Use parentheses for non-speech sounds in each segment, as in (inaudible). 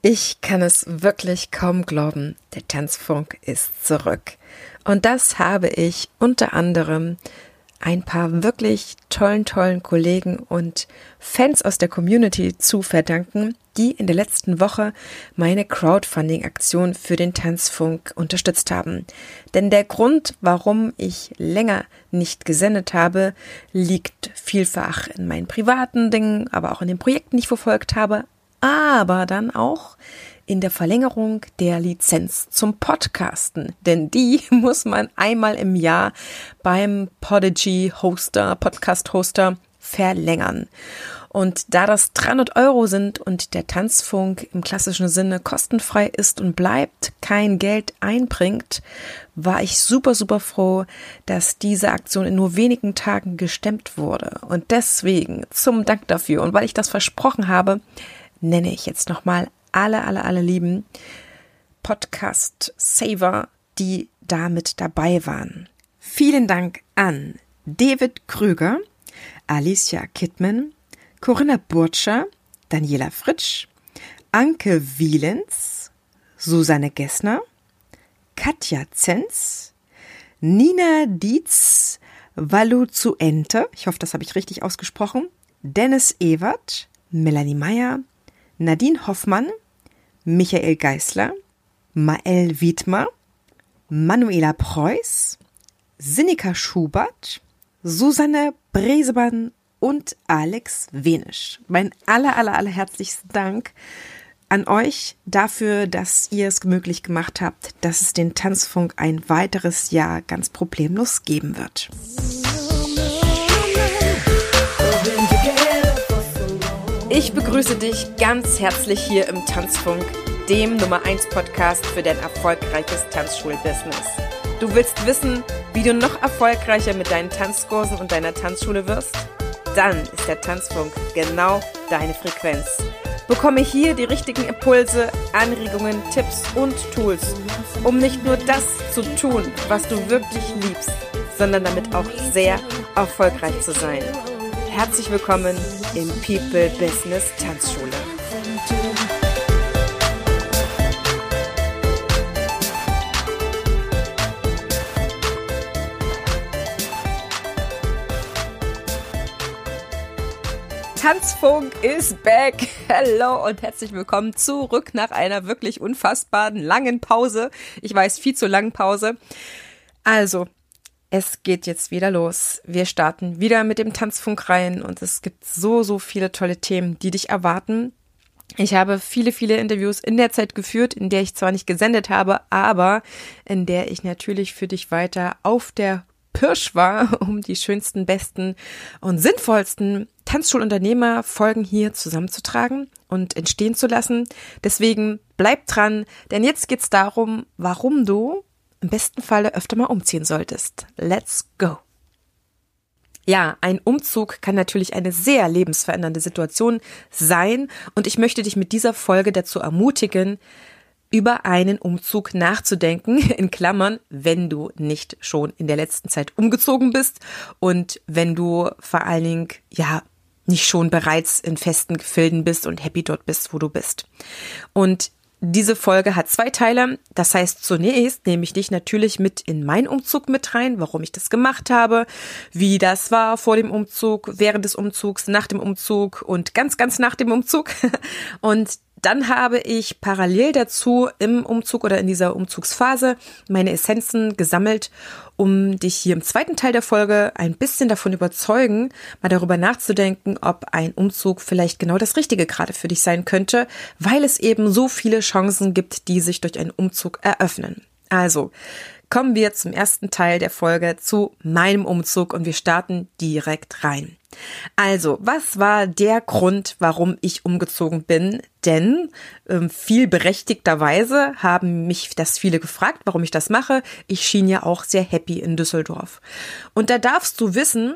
Ich kann es wirklich kaum glauben, der Tanzfunk ist zurück. Und das habe ich unter anderem ein paar wirklich tollen, tollen Kollegen und Fans aus der Community zu verdanken, die in der letzten Woche meine Crowdfunding-Aktion für den Tanzfunk unterstützt haben. Denn der Grund, warum ich länger nicht gesendet habe, liegt vielfach in meinen privaten Dingen, aber auch in den Projekten, die ich verfolgt habe, aber dann auch in der Verlängerung der Lizenz zum Podcasten. Denn die (laughs) muss man einmal im Jahr beim Podigy Hoster, Podcast Hoster verlängern. Und da das 300 Euro sind und der Tanzfunk im klassischen Sinne kostenfrei ist und bleibt, kein Geld einbringt, war ich super, super froh, dass diese Aktion in nur wenigen Tagen gestemmt wurde. Und deswegen zum Dank dafür und weil ich das versprochen habe, nenne ich jetzt nochmal alle, alle, alle lieben Podcast-Saver, die damit dabei waren. Vielen Dank an David Krüger, Alicia Kittmann, Corinna Burtscher, Daniela Fritsch, Anke Wielens, Susanne Gessner, Katja Zenz, Nina Dietz, Valuzuente, ich hoffe, das habe ich richtig ausgesprochen, Dennis Ewert, Melanie Meyer, Nadine Hoffmann, Michael Geißler, Mael Wiedmer, Manuela Preuß, Sinika Schubert, Susanne Bresemann und Alex Wenisch. Mein aller, aller, aller herzlichsten Dank an euch dafür, dass ihr es möglich gemacht habt, dass es den Tanzfunk ein weiteres Jahr ganz problemlos geben wird. Ich begrüße dich ganz herzlich hier im Tanzfunk, dem Nummer 1 Podcast für dein erfolgreiches Tanzschulbusiness. Du willst wissen, wie du noch erfolgreicher mit deinen Tanzkursen und deiner Tanzschule wirst? Dann ist der Tanzfunk genau deine Frequenz. Bekomme hier die richtigen Impulse, Anregungen, Tipps und Tools, um nicht nur das zu tun, was du wirklich liebst, sondern damit auch sehr erfolgreich zu sein. Herzlich willkommen im People Business Tanzschule. Tanzfunk ist back. Hello und herzlich willkommen zurück nach einer wirklich unfassbaren langen Pause. Ich weiß, viel zu langen Pause. Also, es geht jetzt wieder los. Wir starten wieder mit dem Tanzfunk rein und es gibt so, so viele tolle Themen, die dich erwarten. Ich habe viele, viele Interviews in der Zeit geführt, in der ich zwar nicht gesendet habe, aber in der ich natürlich für dich weiter auf der Pirsch war, (laughs) um die schönsten, besten und sinnvollsten Tanzschulunternehmer-Folgen hier zusammenzutragen und entstehen zu lassen. Deswegen bleib dran, denn jetzt geht's darum, warum du im besten Falle öfter mal umziehen solltest. Let's go! Ja, ein Umzug kann natürlich eine sehr lebensverändernde Situation sein und ich möchte dich mit dieser Folge dazu ermutigen, über einen Umzug nachzudenken, (laughs) in Klammern, wenn du nicht schon in der letzten Zeit umgezogen bist und wenn du vor allen Dingen, ja, nicht schon bereits in festen Gefilden bist und happy dort bist, wo du bist. Und diese Folge hat zwei Teile. Das heißt, zunächst nehme ich dich natürlich mit in meinen Umzug mit rein, warum ich das gemacht habe, wie das war vor dem Umzug, während des Umzugs, nach dem Umzug und ganz, ganz nach dem Umzug. (laughs) Und dann habe ich parallel dazu im Umzug oder in dieser Umzugsphase meine Essenzen gesammelt, um dich hier im zweiten Teil der Folge ein bisschen davon überzeugen, mal darüber nachzudenken, ob ein Umzug vielleicht genau das Richtige gerade für dich sein könnte, weil es eben so viele Chancen gibt, die sich durch einen Umzug eröffnen. Also, kommen wir zum ersten Teil der Folge zu meinem Umzug und wir starten direkt rein. Also, was war der Grund, warum ich umgezogen bin? Denn ähm, viel berechtigterweise haben mich das viele gefragt, warum ich das mache. Ich schien ja auch sehr happy in Düsseldorf. Und da darfst du wissen,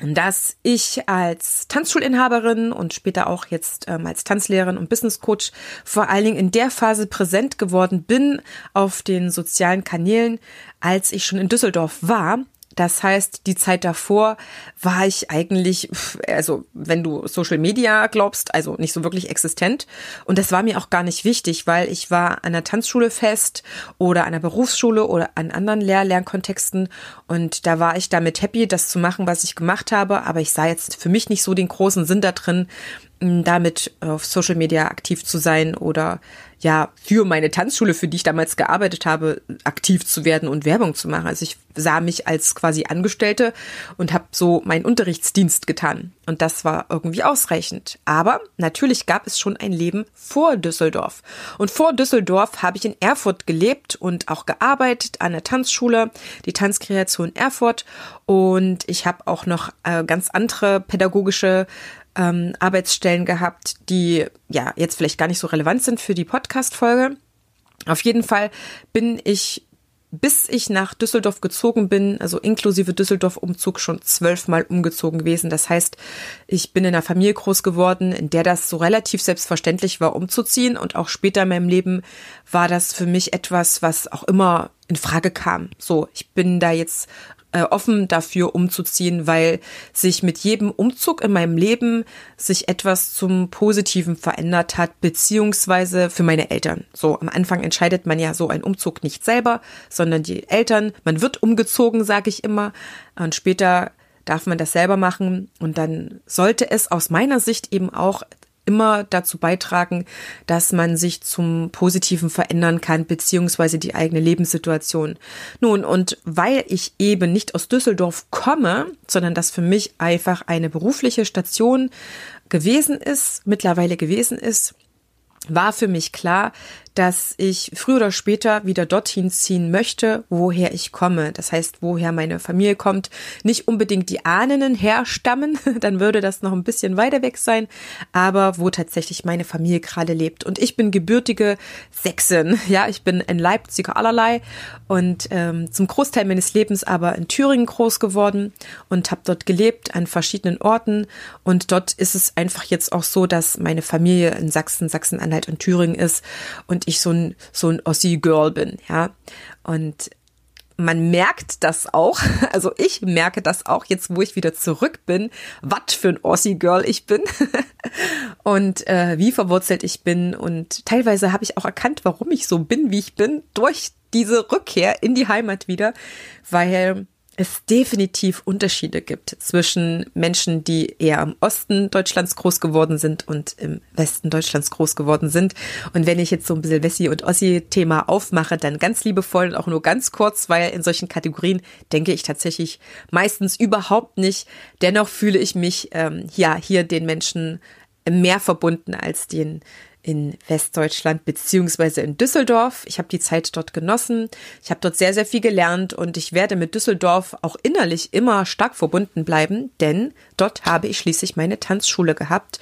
dass ich als Tanzschulinhaberin und später auch jetzt ähm, als Tanzlehrerin und Business Coach vor allen Dingen in der Phase präsent geworden bin auf den sozialen Kanälen, als ich schon in Düsseldorf war, Das heißt, die Zeit davor war ich eigentlich, also wenn du Social Media glaubst, also nicht so wirklich existent. Und das war mir auch gar nicht wichtig, weil ich war an der Tanzschule fest oder an der Berufsschule oder an anderen Lehr Lernkontexten. Und da war ich damit happy, das zu machen, was ich gemacht habe. Aber ich sah jetzt für mich nicht so den großen Sinn da drin, damit auf Social Media aktiv zu sein oder ja für meine Tanzschule, für die ich damals gearbeitet habe, aktiv zu werden und Werbung zu machen. Also ich sah mich als quasi Angestellte und habe so meinen Unterrichtsdienst getan. Und das war irgendwie ausreichend. Aber natürlich gab es schon ein Leben vor Düsseldorf. Und vor Düsseldorf habe ich in Erfurt gelebt und auch gearbeitet an der Tanzschule, die Tanzkreation Erfurt. Und ich habe auch noch äh, ganz andere pädagogische ähm, Arbeitsstellen gehabt, die ja jetzt vielleicht gar nicht so relevant sind für die Podcast-Folge. Auf jeden Fall bin ich, bis ich nach Düsseldorf gezogen bin, also inklusive Düsseldorf-Umzug, schon zwölfmal umgezogen gewesen. Das heißt, ich bin in einer Familie groß geworden, in der das so relativ selbstverständlich war, umzuziehen. Und auch später in meinem Leben war das für mich etwas, was auch immer in Frage kam. So, ich bin da jetzt äh, offen dafür umzuziehen, weil sich mit jedem Umzug in meinem Leben sich etwas zum Positiven verändert hat, beziehungsweise für meine Eltern. So, am Anfang entscheidet man ja so einen Umzug nicht selber, sondern die Eltern. Man wird umgezogen, sage ich immer. Und später darf man das selber machen. Und dann sollte es aus meiner Sicht eben auch immer dazu beitragen, dass man sich zum Positiven verändern kann, beziehungsweise die eigene Lebenssituation. Nun, und weil ich eben nicht aus Düsseldorf komme, sondern das für mich einfach eine berufliche Station gewesen ist, mittlerweile gewesen ist, war für mich klar, dass ich früher oder später wieder dorthin ziehen möchte, woher ich komme. Das heißt, woher meine Familie kommt. Nicht unbedingt die Ahnen herstammen, (laughs) dann würde das noch ein bisschen weiter weg sein, aber wo tatsächlich meine Familie gerade lebt. Und ich bin gebürtige Sächsin. Ja, ich bin ein Leipziger allerlei und ähm, zum Großteil meines Lebens aber in Thüringen groß geworden und habe dort gelebt an verschiedenen Orten. Und dort ist es einfach jetzt auch so, dass meine Familie in Sachsen, Sachsen-Anhalt und Thüringen ist und und ich so ein, so ein Ossi-Girl bin, ja. Und man merkt das auch, (laughs) also ich merke das auch jetzt, wo ich wieder zurück bin, was für ein Ossi-Girl ich bin (laughs) und äh, wie verwurzelt ich bin. Und teilweise habe ich auch erkannt, warum ich so bin, wie ich bin, durch diese Rückkehr in die Heimat wieder, weil es definitiv Unterschiede gibt zwischen Menschen, die eher im Osten Deutschlands groß geworden sind und im Westen Deutschlands groß geworden sind. Und wenn ich jetzt so ein bisschen Wessi- und Ossi-Thema aufmache, dann ganz liebevoll und auch nur ganz kurz, weil in solchen Kategorien denke ich tatsächlich meistens überhaupt nicht. Dennoch fühle ich mich ähm, ja hier den Menschen mehr verbunden als den in Westdeutschland beziehungsweise in Düsseldorf. Ich habe die Zeit dort genossen. Ich habe dort sehr, sehr viel gelernt und ich werde mit Düsseldorf auch innerlich immer stark verbunden bleiben, denn dort habe ich schließlich meine Tanzschule gehabt.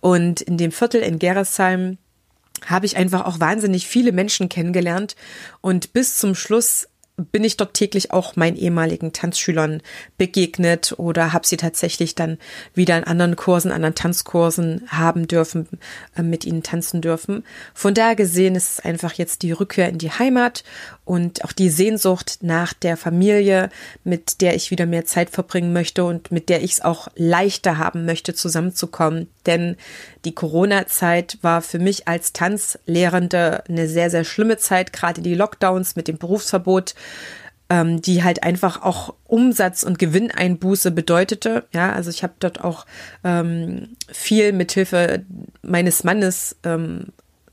Und in dem Viertel in Gerresheim habe ich einfach auch wahnsinnig viele Menschen kennengelernt und bis zum Schluss bin ich dort täglich auch meinen ehemaligen Tanzschülern begegnet oder habe sie tatsächlich dann wieder in anderen Kursen, anderen Tanzkursen haben dürfen, äh, mit ihnen tanzen dürfen. Von daher gesehen ist es einfach jetzt die Rückkehr in die Heimat und auch die Sehnsucht nach der Familie, mit der ich wieder mehr Zeit verbringen möchte und mit der ich es auch leichter haben möchte, zusammenzukommen. Denn die Corona-Zeit war für mich als Tanzlehrende eine sehr, sehr schlimme Zeit, gerade die Lockdowns mit dem Berufsverbot ähm, die halt einfach auch Umsatz- und Gewinneinbuße bedeutete. Ja, also ich habe dort auch ähm, viel mithilfe meines Mannes ähm,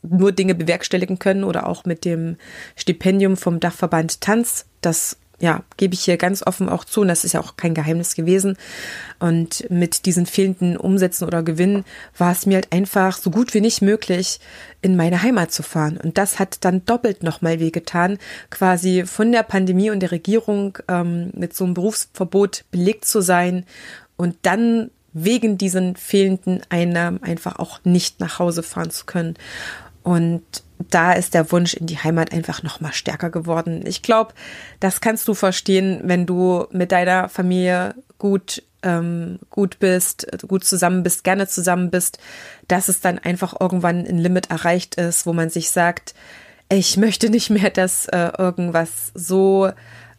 nur Dinge bewerkstelligen können oder auch mit dem Stipendium vom Dachverband Tanz. Das ja, gebe ich hier ganz offen auch zu, und das ist ja auch kein Geheimnis gewesen. Und mit diesen fehlenden Umsätzen oder Gewinnen war es mir halt einfach so gut wie nicht möglich, in meine Heimat zu fahren. Und das hat dann doppelt nochmal wehgetan, quasi von der Pandemie und der Regierung ähm, mit so einem Berufsverbot belegt zu sein und dann wegen diesen fehlenden Einnahmen einfach auch nicht nach Hause fahren zu können. Und da ist der Wunsch in die Heimat einfach noch mal stärker geworden. Ich glaube, das kannst du verstehen, wenn du mit deiner Familie gut ähm, gut bist, gut zusammen bist, gerne zusammen bist, dass es dann einfach irgendwann ein Limit erreicht ist, wo man sich sagt, ich möchte nicht mehr, dass äh, irgendwas so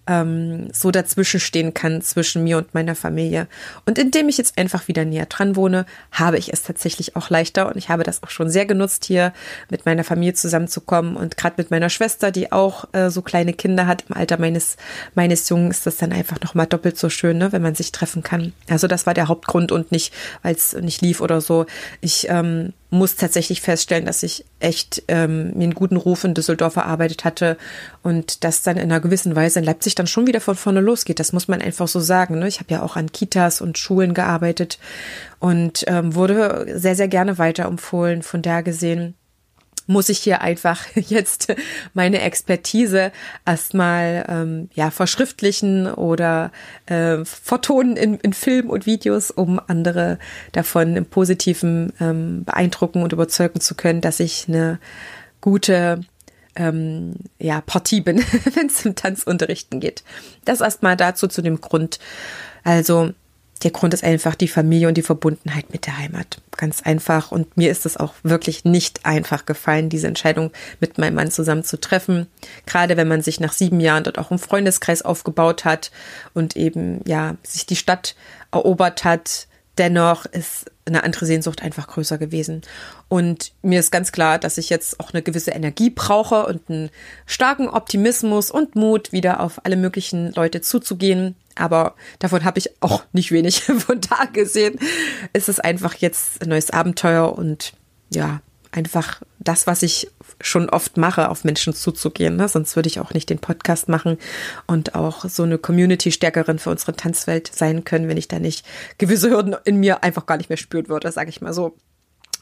ähm, so dazwischen stehen kann zwischen mir und meiner Familie. Und indem ich jetzt einfach wieder näher dran wohne, habe ich es tatsächlich auch leichter und ich habe das auch schon sehr genutzt, hier mit meiner Familie zusammenzukommen und gerade mit meiner Schwester, die auch äh, so kleine Kinder hat im Alter meines meines Jungen, ist das dann einfach noch mal doppelt so schön, ne, wenn man sich treffen kann. Also das war der Hauptgrund und nicht, weil es nicht lief oder so. Ich ähm, muss tatsächlich feststellen, dass ich echt ähm, mir einen guten Ruf in Düsseldorf erarbeitet hatte und das dann in einer gewissen Weise in Leipzig dann schon wieder von vorne losgeht. Das muss man einfach so sagen. Ne? Ich habe ja auch an Kitas und Schulen gearbeitet und ähm, wurde sehr, sehr gerne weiterempfohlen. Von da gesehen muss ich hier einfach (laughs) jetzt meine Expertise erstmal ähm, ja verschriftlichen oder äh, vertonen in, in Film und Videos, um andere davon im Positiven ähm, beeindrucken und überzeugen zu können, dass ich eine gute ähm, ja, Partie bin, (laughs) wenn es um Tanzunterrichten geht. Das erstmal dazu zu dem Grund. Also der Grund ist einfach die Familie und die Verbundenheit mit der Heimat. Ganz einfach. Und mir ist es auch wirklich nicht einfach gefallen, diese Entscheidung mit meinem Mann zusammen zu treffen. Gerade wenn man sich nach sieben Jahren dort auch im Freundeskreis aufgebaut hat und eben, ja, sich die Stadt erobert hat. Dennoch ist eine andere Sehnsucht einfach größer gewesen. Und mir ist ganz klar, dass ich jetzt auch eine gewisse Energie brauche und einen starken Optimismus und Mut, wieder auf alle möglichen Leute zuzugehen. Aber davon habe ich auch nicht wenig (laughs) von da gesehen. Es ist einfach jetzt ein neues Abenteuer und ja, einfach das, was ich schon oft mache, auf Menschen zuzugehen. Ne? Sonst würde ich auch nicht den Podcast machen und auch so eine Community-Stärkerin für unsere Tanzwelt sein können, wenn ich da nicht gewisse Hürden in mir einfach gar nicht mehr spüren würde, sage ich mal so.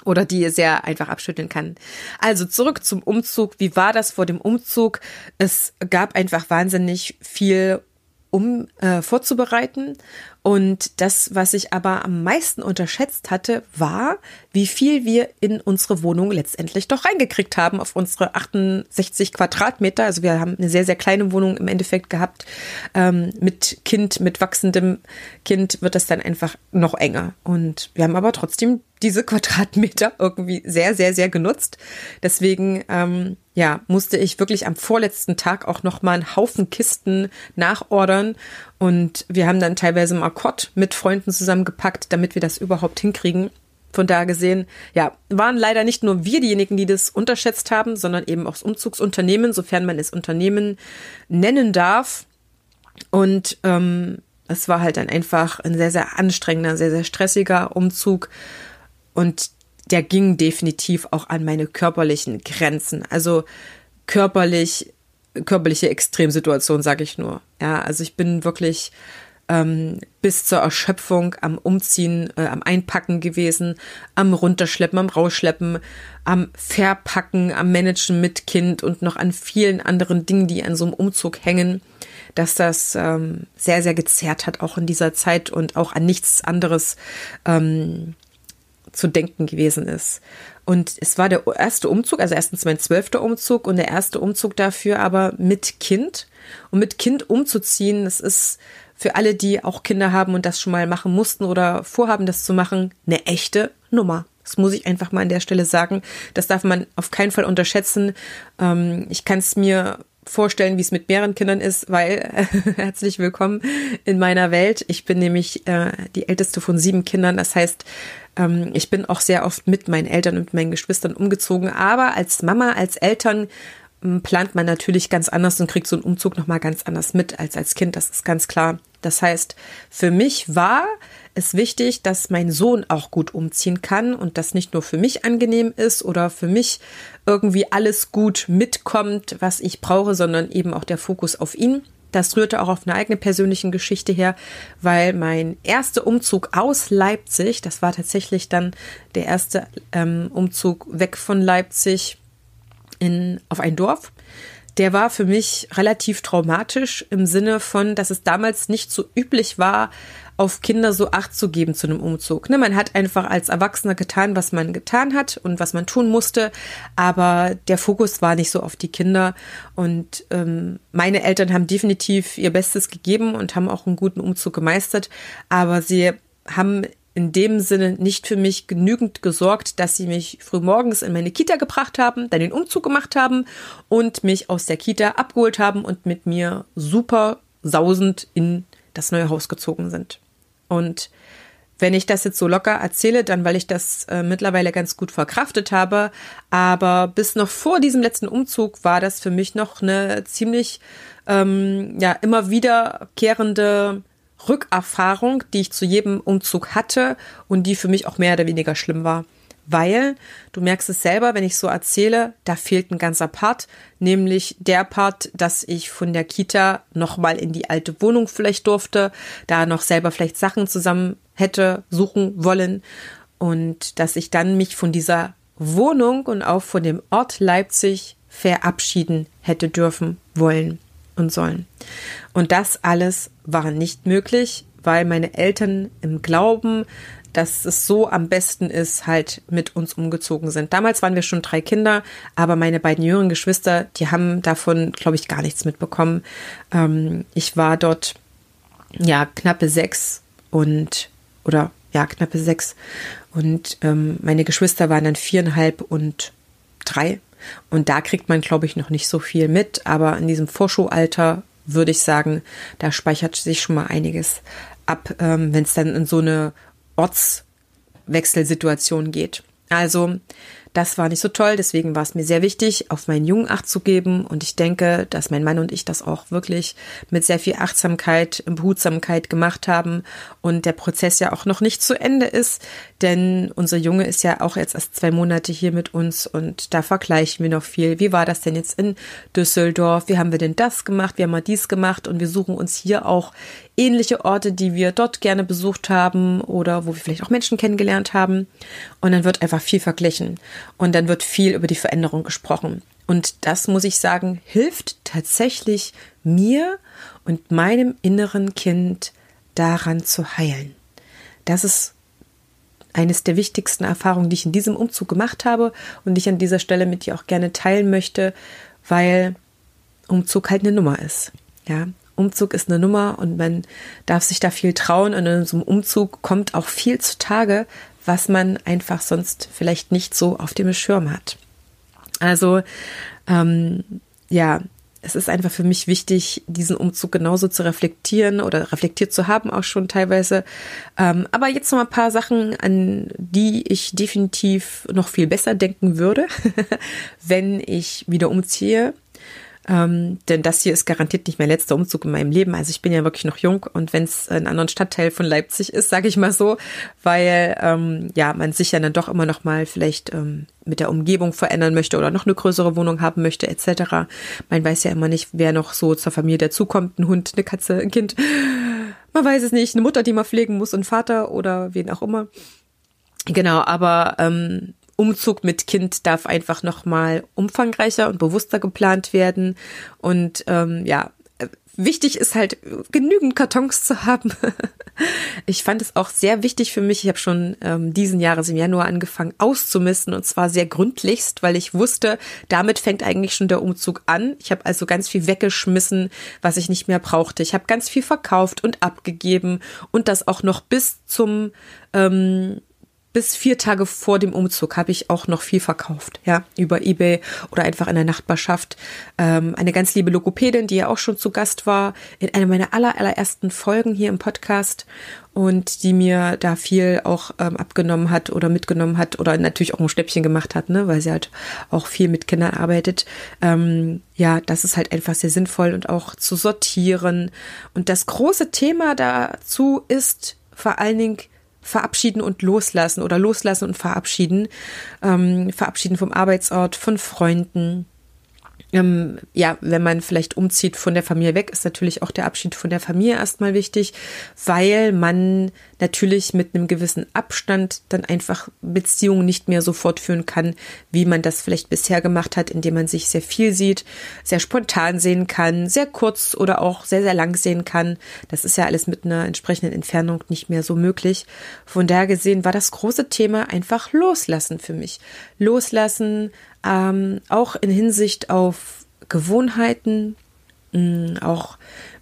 Oder die sehr einfach abschütteln kann. Also zurück zum Umzug. Wie war das vor dem Umzug? Es gab einfach wahnsinnig viel um äh, vorzubereiten. Und das, was ich aber am meisten unterschätzt hatte, war, wie viel wir in unsere Wohnung letztendlich doch reingekriegt haben auf unsere 68 Quadratmeter. Also wir haben eine sehr, sehr kleine Wohnung im Endeffekt gehabt. Ähm, mit Kind, mit wachsendem Kind wird das dann einfach noch enger. Und wir haben aber trotzdem diese Quadratmeter irgendwie sehr, sehr, sehr genutzt. Deswegen ähm, ja, musste ich wirklich am vorletzten Tag auch noch mal einen Haufen Kisten nachordern und wir haben dann teilweise im Akkord mit Freunden zusammengepackt, damit wir das überhaupt hinkriegen. Von da gesehen, ja, waren leider nicht nur wir diejenigen, die das unterschätzt haben, sondern eben auch das Umzugsunternehmen, sofern man es Unternehmen nennen darf. Und ähm, es war halt dann einfach ein sehr, sehr anstrengender, sehr, sehr stressiger Umzug. Und der ging definitiv auch an meine körperlichen Grenzen. Also körperlich, körperliche Extremsituation, sage ich nur. Ja, also ich bin wirklich ähm, bis zur Erschöpfung am Umziehen, äh, am Einpacken gewesen, am Runterschleppen, am Rausschleppen, am Verpacken, am Managen mit Kind und noch an vielen anderen Dingen, die an so einem Umzug hängen, dass das ähm, sehr, sehr gezerrt hat, auch in dieser Zeit und auch an nichts anderes ähm, zu denken gewesen ist. Und es war der erste Umzug, also erstens mein zwölfter Umzug und der erste Umzug dafür aber mit Kind. Und mit Kind umzuziehen, das ist für alle, die auch Kinder haben und das schon mal machen mussten oder vorhaben, das zu machen, eine echte Nummer. Das muss ich einfach mal an der Stelle sagen. Das darf man auf keinen Fall unterschätzen. Ähm, ich kann es mir vorstellen, wie es mit mehreren Kindern ist, weil (laughs) herzlich willkommen in meiner Welt. Ich bin nämlich äh, die älteste von sieben Kindern. Das heißt, ähm, ich bin auch sehr oft mit meinen Eltern und meinen Geschwistern umgezogen. Aber als Mama, als Eltern plant man natürlich ganz anders und kriegt so einen Umzug nochmal ganz anders mit als als Kind. Das ist ganz klar. Das heißt, für mich war es wichtig, dass mein Sohn auch gut umziehen kann und das nicht nur für mich angenehm ist oder für mich irgendwie alles gut mitkommt, was ich brauche, sondern eben auch der Fokus auf ihn. Das rührte auch auf eine eigene persönliche Geschichte her, weil mein erster Umzug aus Leipzig, das war tatsächlich dann der erste ähm, Umzug weg von Leipzig in, auf ein Dorf, der war für mich relativ traumatisch im Sinne von, dass es damals nicht so üblich war, auf Kinder so Acht zu geben zu einem Umzug. Ne, man hat einfach als Erwachsener getan, was man getan hat und was man tun musste, aber der Fokus war nicht so auf die Kinder. Und ähm, meine Eltern haben definitiv ihr Bestes gegeben und haben auch einen guten Umzug gemeistert, aber sie haben in dem Sinne nicht für mich genügend gesorgt, dass sie mich frühmorgens in meine Kita gebracht haben, dann den Umzug gemacht haben und mich aus der Kita abgeholt haben und mit mir super sausend in das neue Haus gezogen sind. Und wenn ich das jetzt so locker erzähle, dann weil ich das äh, mittlerweile ganz gut verkraftet habe. Aber bis noch vor diesem letzten Umzug war das für mich noch eine ziemlich ähm, ja immer wiederkehrende Rückerfahrung, die ich zu jedem Umzug hatte und die für mich auch mehr oder weniger schlimm war. Weil du merkst es selber, wenn ich so erzähle, da fehlt ein ganzer Part, nämlich der Part, dass ich von der Kita nochmal in die alte Wohnung vielleicht durfte, da noch selber vielleicht Sachen zusammen hätte suchen wollen. Und dass ich dann mich von dieser Wohnung und auch von dem Ort Leipzig verabschieden hätte dürfen, wollen und sollen. Und das alles war nicht möglich, weil meine Eltern im Glauben dass es so am besten ist, halt mit uns umgezogen sind. Damals waren wir schon drei Kinder, aber meine beiden jüngeren Geschwister, die haben davon, glaube ich, gar nichts mitbekommen. Ähm, ich war dort ja knappe sechs und oder ja knappe sechs und ähm, meine Geschwister waren dann viereinhalb und drei. Und da kriegt man, glaube ich, noch nicht so viel mit, aber in diesem Vorschulalter würde ich sagen, da speichert sich schon mal einiges ab, ähm, wenn es dann in so eine Ortswechselsituation geht. Also das war nicht so toll, deswegen war es mir sehr wichtig, auf meinen Jungen Acht zu geben. Und ich denke, dass mein Mann und ich das auch wirklich mit sehr viel Achtsamkeit, Behutsamkeit gemacht haben und der Prozess ja auch noch nicht zu Ende ist, denn unser Junge ist ja auch jetzt erst zwei Monate hier mit uns und da vergleichen wir noch viel. Wie war das denn jetzt in Düsseldorf? Wie haben wir denn das gemacht? Wie haben wir dies gemacht? Und wir suchen uns hier auch ähnliche Orte, die wir dort gerne besucht haben oder wo wir vielleicht auch Menschen kennengelernt haben. Und dann wird einfach viel verglichen und dann wird viel über die Veränderung gesprochen. Und das muss ich sagen, hilft tatsächlich mir und meinem inneren Kind daran zu heilen. Das ist eines der wichtigsten Erfahrungen, die ich in diesem Umzug gemacht habe und die ich an dieser Stelle mit dir auch gerne teilen möchte, weil Umzug halt eine Nummer ist. Ja, Umzug ist eine Nummer und man darf sich da viel trauen und in so einem Umzug kommt auch viel zutage, was man einfach sonst vielleicht nicht so auf dem Schirm hat. Also ähm, ja, es ist einfach für mich wichtig, diesen Umzug genauso zu reflektieren oder reflektiert zu haben, auch schon teilweise. Ähm, aber jetzt noch ein paar Sachen, an die ich definitiv noch viel besser denken würde, (laughs) wenn ich wieder umziehe. Ähm, denn das hier ist garantiert nicht mein letzter Umzug in meinem Leben. Also ich bin ja wirklich noch jung und wenn es ein anderer Stadtteil von Leipzig ist, sage ich mal so, weil ähm, ja man sich ja dann doch immer noch mal vielleicht ähm, mit der Umgebung verändern möchte oder noch eine größere Wohnung haben möchte etc. Man weiß ja immer nicht, wer noch so zur Familie dazukommt, ein Hund, eine Katze, ein Kind. Man weiß es nicht, eine Mutter, die man pflegen muss, ein Vater oder wen auch immer. Genau, aber ähm, Umzug mit Kind darf einfach noch mal umfangreicher und bewusster geplant werden. Und ähm, ja, wichtig ist halt genügend Kartons zu haben. (laughs) ich fand es auch sehr wichtig für mich. Ich habe schon ähm, diesen Jahres im Januar angefangen auszumisten und zwar sehr gründlichst, weil ich wusste, damit fängt eigentlich schon der Umzug an. Ich habe also ganz viel weggeschmissen, was ich nicht mehr brauchte. Ich habe ganz viel verkauft und abgegeben und das auch noch bis zum ähm, bis vier Tage vor dem Umzug habe ich auch noch viel verkauft, ja, über Ebay oder einfach in der Nachbarschaft. Ähm, eine ganz liebe Logopädin, die ja auch schon zu Gast war in einer meiner aller, allerersten Folgen hier im Podcast und die mir da viel auch ähm, abgenommen hat oder mitgenommen hat oder natürlich auch ein Schnäppchen gemacht hat, ne, weil sie halt auch viel mit Kindern arbeitet. Ähm, ja, das ist halt einfach sehr sinnvoll und auch zu sortieren. Und das große Thema dazu ist vor allen Dingen verabschieden und loslassen oder loslassen und verabschieden. Ähm, verabschieden vom Arbeitsort, von Freunden, ähm, ja, wenn man vielleicht umzieht von der Familie weg, ist natürlich auch der Abschied von der Familie erstmal wichtig, weil man natürlich mit einem gewissen Abstand dann einfach Beziehungen nicht mehr so fortführen kann, wie man das vielleicht bisher gemacht hat, indem man sich sehr viel sieht, sehr spontan sehen kann, sehr kurz oder auch sehr, sehr lang sehen kann. Das ist ja alles mit einer entsprechenden Entfernung nicht mehr so möglich. Von daher gesehen war das große Thema einfach loslassen für mich. Loslassen, ähm, auch in Hinsicht auf Gewohnheiten, mh, auch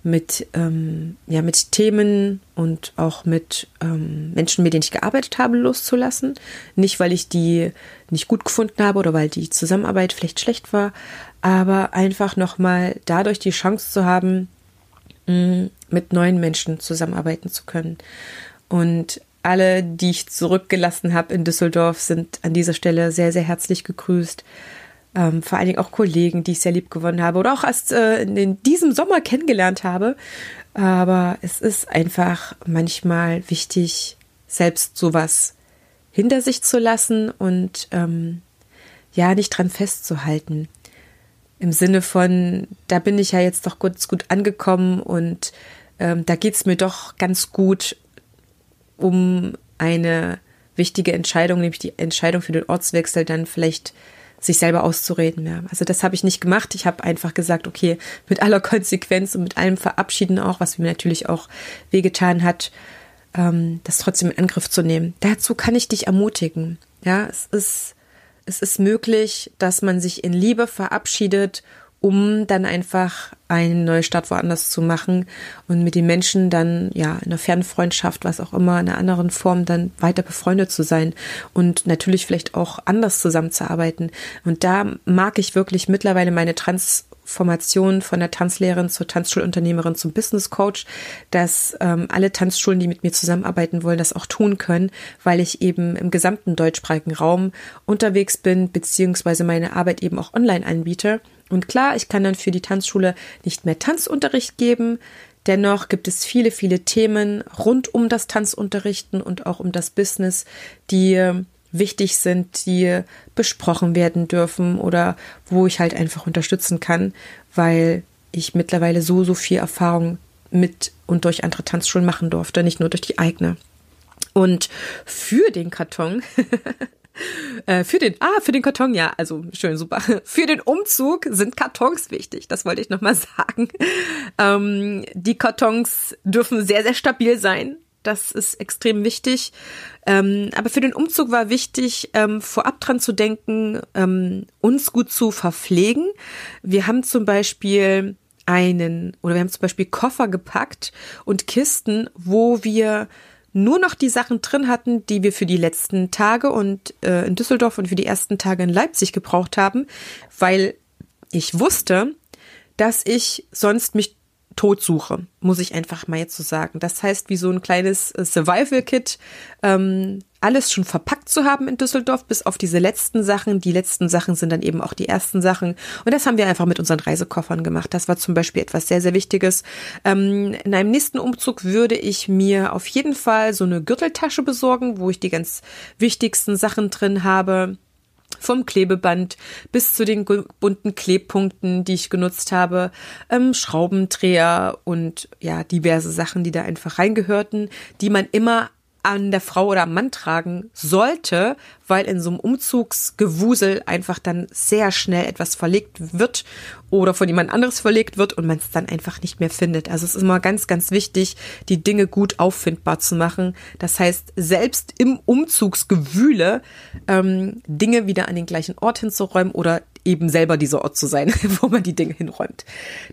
mit, ähm, ja, mit Themen und auch mit ähm, Menschen, mit denen ich gearbeitet habe, loszulassen. Nicht, weil ich die nicht gut gefunden habe oder weil die Zusammenarbeit vielleicht schlecht war, aber einfach nochmal dadurch die Chance zu haben, mm, mit neuen Menschen zusammenarbeiten zu können. Und alle, die ich zurückgelassen habe in Düsseldorf, sind an dieser Stelle sehr, sehr herzlich gegrüßt. Ähm, vor allen Dingen auch Kollegen, die ich sehr lieb gewonnen habe oder auch erst äh, in diesem Sommer kennengelernt habe. Aber es ist einfach manchmal wichtig, selbst sowas hinter sich zu lassen und ähm, ja, nicht dran festzuhalten. Im Sinne von, da bin ich ja jetzt doch ganz gut angekommen und ähm, da es mir doch ganz gut um eine wichtige Entscheidung, nämlich die Entscheidung für den Ortswechsel, dann vielleicht sich selber auszureden. Ja. Also das habe ich nicht gemacht. Ich habe einfach gesagt, okay, mit aller (laughs) Konsequenz und mit allem Verabschieden auch, was mir natürlich auch wehgetan hat, ähm, das trotzdem in Angriff zu nehmen. Dazu kann ich dich ermutigen. Ja, es ist, es ist möglich, dass man sich in Liebe verabschiedet um dann einfach eine neue Stadt woanders zu machen und mit den Menschen dann, ja, in einer Fernfreundschaft, was auch immer, in einer anderen Form dann weiter befreundet zu sein und natürlich vielleicht auch anders zusammenzuarbeiten. Und da mag ich wirklich mittlerweile meine Transformation von der Tanzlehrerin zur Tanzschulunternehmerin zum Business Coach, dass ähm, alle Tanzschulen, die mit mir zusammenarbeiten wollen, das auch tun können, weil ich eben im gesamten deutschsprachigen Raum unterwegs bin, beziehungsweise meine Arbeit eben auch online anbiete und klar, ich kann dann für die Tanzschule nicht mehr Tanzunterricht geben. Dennoch gibt es viele, viele Themen rund um das Tanzunterrichten und auch um das Business, die wichtig sind, die besprochen werden dürfen oder wo ich halt einfach unterstützen kann, weil ich mittlerweile so, so viel Erfahrung mit und durch andere Tanzschulen machen durfte, nicht nur durch die eigene. Und für den Karton (laughs) Äh, für den, ah, für den Karton, ja, also schön, super. (laughs) Für den Umzug sind Kartons wichtig, das wollte ich nochmal (laughs) sagen. Ähm, die Kartons dürfen sehr, sehr stabil sein. Das ist extrem wichtig. Ähm, aber für den Umzug war wichtig, ähm, vorab dran zu denken, ähm, uns gut zu verpflegen. Wir haben zum Beispiel einen, oder wir haben zum Beispiel Koffer gepackt und Kisten, wo wir nur noch die Sachen drin hatten, die wir für die letzten Tage und äh, in Düsseldorf und für die ersten Tage in Leipzig gebraucht haben, weil ich wusste, dass ich sonst mich tot suche, muss ich einfach mal jetzt so sagen. Das heißt, wie so ein kleines äh, Survival-Kit ähm, alles schon verpackt zu haben in Düsseldorf, bis auf diese letzten Sachen. Die letzten Sachen sind dann eben auch die ersten Sachen. Und das haben wir einfach mit unseren Reisekoffern gemacht. Das war zum Beispiel etwas sehr, sehr Wichtiges. Ähm, in einem nächsten Umzug würde ich mir auf jeden Fall so eine Gürteltasche besorgen, wo ich die ganz wichtigsten Sachen drin habe. Vom Klebeband bis zu den bunten Klebpunkten, die ich genutzt habe, ähm, Schraubendreher und ja, diverse Sachen, die da einfach reingehörten, die man immer an der Frau oder am Mann tragen sollte, weil in so einem Umzugsgewusel einfach dann sehr schnell etwas verlegt wird oder von jemand anderes verlegt wird und man es dann einfach nicht mehr findet. Also es ist immer ganz, ganz wichtig, die Dinge gut auffindbar zu machen. Das heißt, selbst im Umzugsgewühle ähm, Dinge wieder an den gleichen Ort hinzuräumen oder eben selber dieser Ort zu sein, (laughs) wo man die Dinge hinräumt.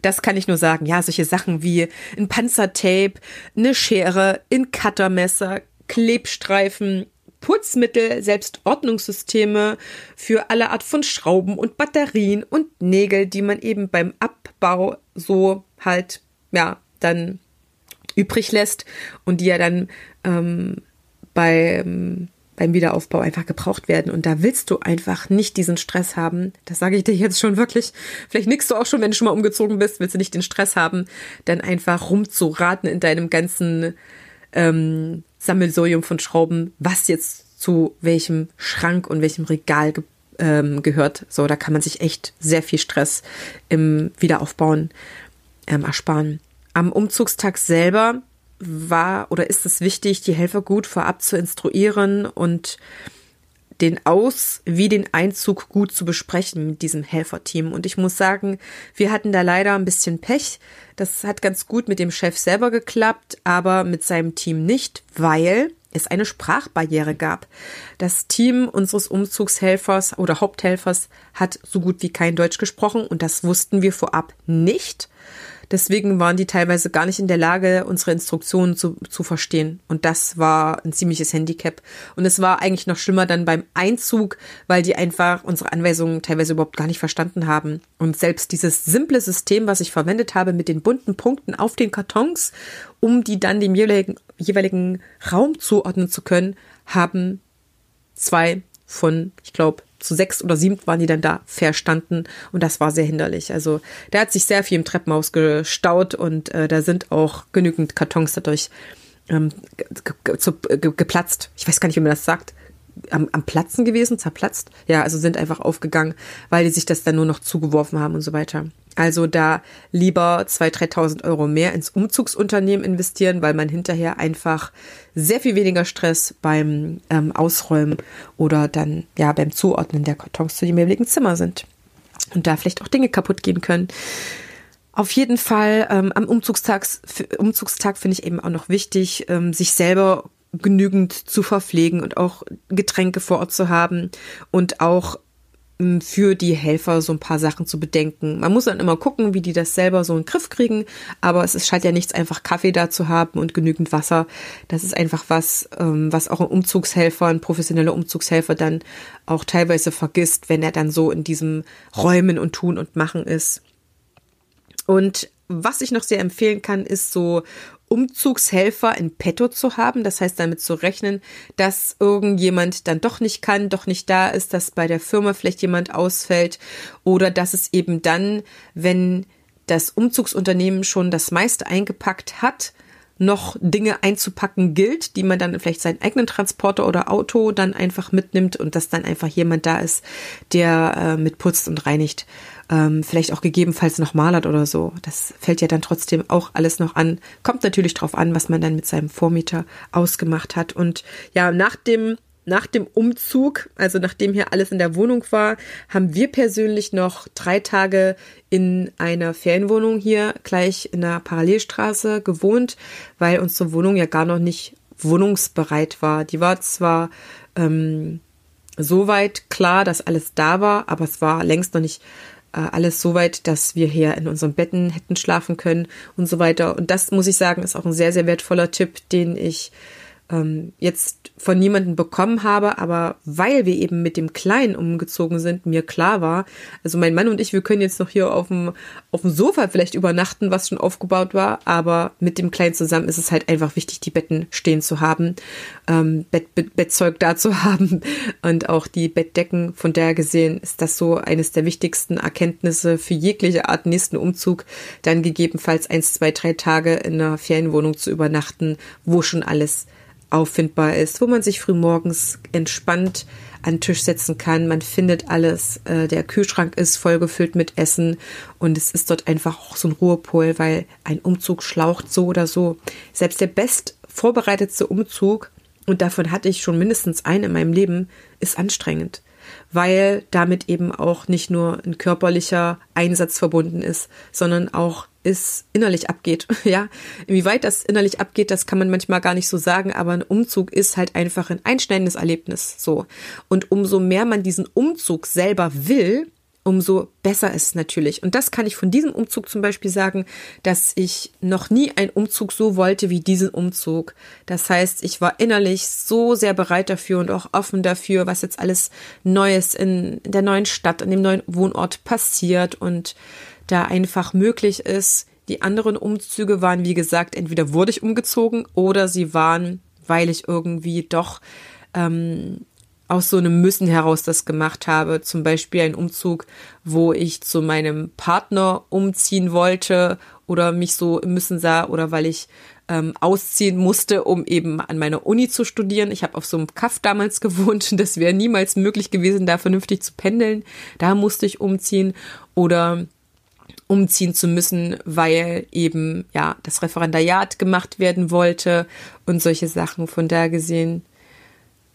Das kann ich nur sagen. Ja, solche Sachen wie ein Panzertape, eine Schere, ein Cuttermesser, Klebstreifen, Putzmittel, selbst Ordnungssysteme für alle Art von Schrauben und Batterien und Nägel, die man eben beim Abbau so halt, ja, dann übrig lässt und die ja dann ähm, beim, beim Wiederaufbau einfach gebraucht werden. Und da willst du einfach nicht diesen Stress haben. Das sage ich dir jetzt schon wirklich. Vielleicht nickst du auch schon, wenn du schon mal umgezogen bist, willst du nicht den Stress haben, dann einfach rumzuraten in deinem ganzen ähm, Sammelsurium von Schrauben, was jetzt zu welchem Schrank und welchem Regal ge ähm, gehört. So, da kann man sich echt sehr viel Stress im Wiederaufbauen ähm, ersparen. Am Umzugstag selber war oder ist es wichtig, die Helfer gut vorab zu instruieren und den Aus- wie den Einzug gut zu besprechen mit diesem Helferteam. Und ich muss sagen, wir hatten da leider ein bisschen Pech. Das hat ganz gut mit dem Chef selber geklappt, aber mit seinem Team nicht, weil es eine Sprachbarriere gab. Das Team unseres Umzugshelfers oder Haupthelfers hat so gut wie kein Deutsch gesprochen und das wussten wir vorab nicht. Deswegen waren die teilweise gar nicht in der Lage, unsere Instruktionen zu, zu verstehen. Und das war ein ziemliches Handicap. Und es war eigentlich noch schlimmer dann beim Einzug, weil die einfach unsere Anweisungen teilweise überhaupt gar nicht verstanden haben. Und selbst dieses simple System, was ich verwendet habe mit den bunten Punkten auf den Kartons, um die dann dem jeweiligen, jeweiligen Raum zuordnen zu können, haben zwei von, ich glaube, zu sechs oder sieben waren die dann da verstanden und das war sehr hinderlich. Also da hat sich sehr viel im Treppenhaus gestaut und äh, da sind auch genügend Kartons dadurch ähm, geplatzt. Ich weiß gar nicht, wie man das sagt. Am, am Platzen gewesen, zerplatzt. Ja, also sind einfach aufgegangen, weil die sich das dann nur noch zugeworfen haben und so weiter. Also da lieber 2.000, 3.000 Euro mehr ins Umzugsunternehmen investieren, weil man hinterher einfach sehr viel weniger Stress beim ähm, Ausräumen oder dann ja beim Zuordnen der Kartons zu dem jeweiligen Zimmer sind. Und da vielleicht auch Dinge kaputt gehen können. Auf jeden Fall ähm, am Umzugstag, Umzugstag finde ich eben auch noch wichtig, ähm, sich selber genügend zu verpflegen und auch Getränke vor Ort zu haben und auch für die Helfer so ein paar Sachen zu bedenken. Man muss dann immer gucken, wie die das selber so in den Griff kriegen, aber es ist, scheint ja nichts, einfach Kaffee da zu haben und genügend Wasser. Das ist einfach was, ähm, was auch ein Umzugshelfer, ein professioneller Umzugshelfer dann auch teilweise vergisst, wenn er dann so in diesem Räumen und Tun und Machen ist. Und was ich noch sehr empfehlen kann, ist so Umzugshelfer in petto zu haben. Das heißt, damit zu rechnen, dass irgendjemand dann doch nicht kann, doch nicht da ist, dass bei der Firma vielleicht jemand ausfällt oder dass es eben dann, wenn das Umzugsunternehmen schon das meiste eingepackt hat, noch Dinge einzupacken gilt, die man dann vielleicht seinen eigenen Transporter oder Auto dann einfach mitnimmt und dass dann einfach jemand da ist, der äh, mit putzt und reinigt ähm, vielleicht auch gegebenenfalls noch malert oder so. Das fällt ja dann trotzdem auch alles noch an. Kommt natürlich drauf an, was man dann mit seinem Vormieter ausgemacht hat. Und ja, nach dem nach dem Umzug, also nachdem hier alles in der Wohnung war, haben wir persönlich noch drei Tage in einer Ferienwohnung hier gleich in der Parallelstraße gewohnt, weil unsere Wohnung ja gar noch nicht wohnungsbereit war. Die war zwar ähm, soweit klar, dass alles da war, aber es war längst noch nicht alles so weit, dass wir hier in unseren Betten hätten schlafen können und so weiter. Und das muss ich sagen, ist auch ein sehr, sehr wertvoller Tipp, den ich ähm, jetzt von niemandem bekommen habe, aber weil wir eben mit dem Kleinen umgezogen sind, mir klar war, also mein Mann und ich, wir können jetzt noch hier auf dem, auf dem Sofa vielleicht übernachten, was schon aufgebaut war, aber mit dem Kleinen zusammen ist es halt einfach wichtig, die Betten stehen zu haben, ähm, Bett, Bett, Bettzeug da zu (laughs) haben und auch die Bettdecken. Von daher gesehen ist das so eines der wichtigsten Erkenntnisse für jegliche Art nächsten Umzug, dann gegebenenfalls eins, zwei, drei Tage in einer Ferienwohnung zu übernachten, wo schon alles auffindbar ist, wo man sich frühmorgens entspannt an den Tisch setzen kann. Man findet alles. Äh, der Kühlschrank ist vollgefüllt mit Essen und es ist dort einfach auch so ein Ruhepol, weil ein Umzug schlaucht so oder so. Selbst der best vorbereitetste Umzug, und davon hatte ich schon mindestens einen in meinem Leben, ist anstrengend weil damit eben auch nicht nur ein körperlicher Einsatz verbunden ist, sondern auch es innerlich abgeht. (laughs) Ja, inwieweit das innerlich abgeht, das kann man manchmal gar nicht so sagen, aber ein Umzug ist halt einfach ein einschneidendes Erlebnis. So. Und umso mehr man diesen Umzug selber will, umso besser ist es natürlich. Und das kann ich von diesem Umzug zum Beispiel sagen, dass ich noch nie einen Umzug so wollte wie diesen Umzug. Das heißt, ich war innerlich so sehr bereit dafür und auch offen dafür, was jetzt alles Neues in der neuen Stadt, in dem neuen Wohnort passiert und da einfach möglich ist. Die anderen Umzüge waren, wie gesagt, entweder wurde ich umgezogen oder sie waren, weil ich irgendwie doch ähm, aus so einem Müssen heraus das gemacht habe. Zum Beispiel ein Umzug, wo ich zu meinem Partner umziehen wollte oder mich so im Müssen sah oder weil ich ähm, ausziehen musste, um eben an meiner Uni zu studieren. Ich habe auf so einem Kaff damals (laughs) gewohnt. Das wäre niemals möglich gewesen, da vernünftig zu pendeln. Da musste ich umziehen oder umziehen zu müssen, weil eben ja das Referendariat gemacht werden wollte und solche Sachen. Von da gesehen,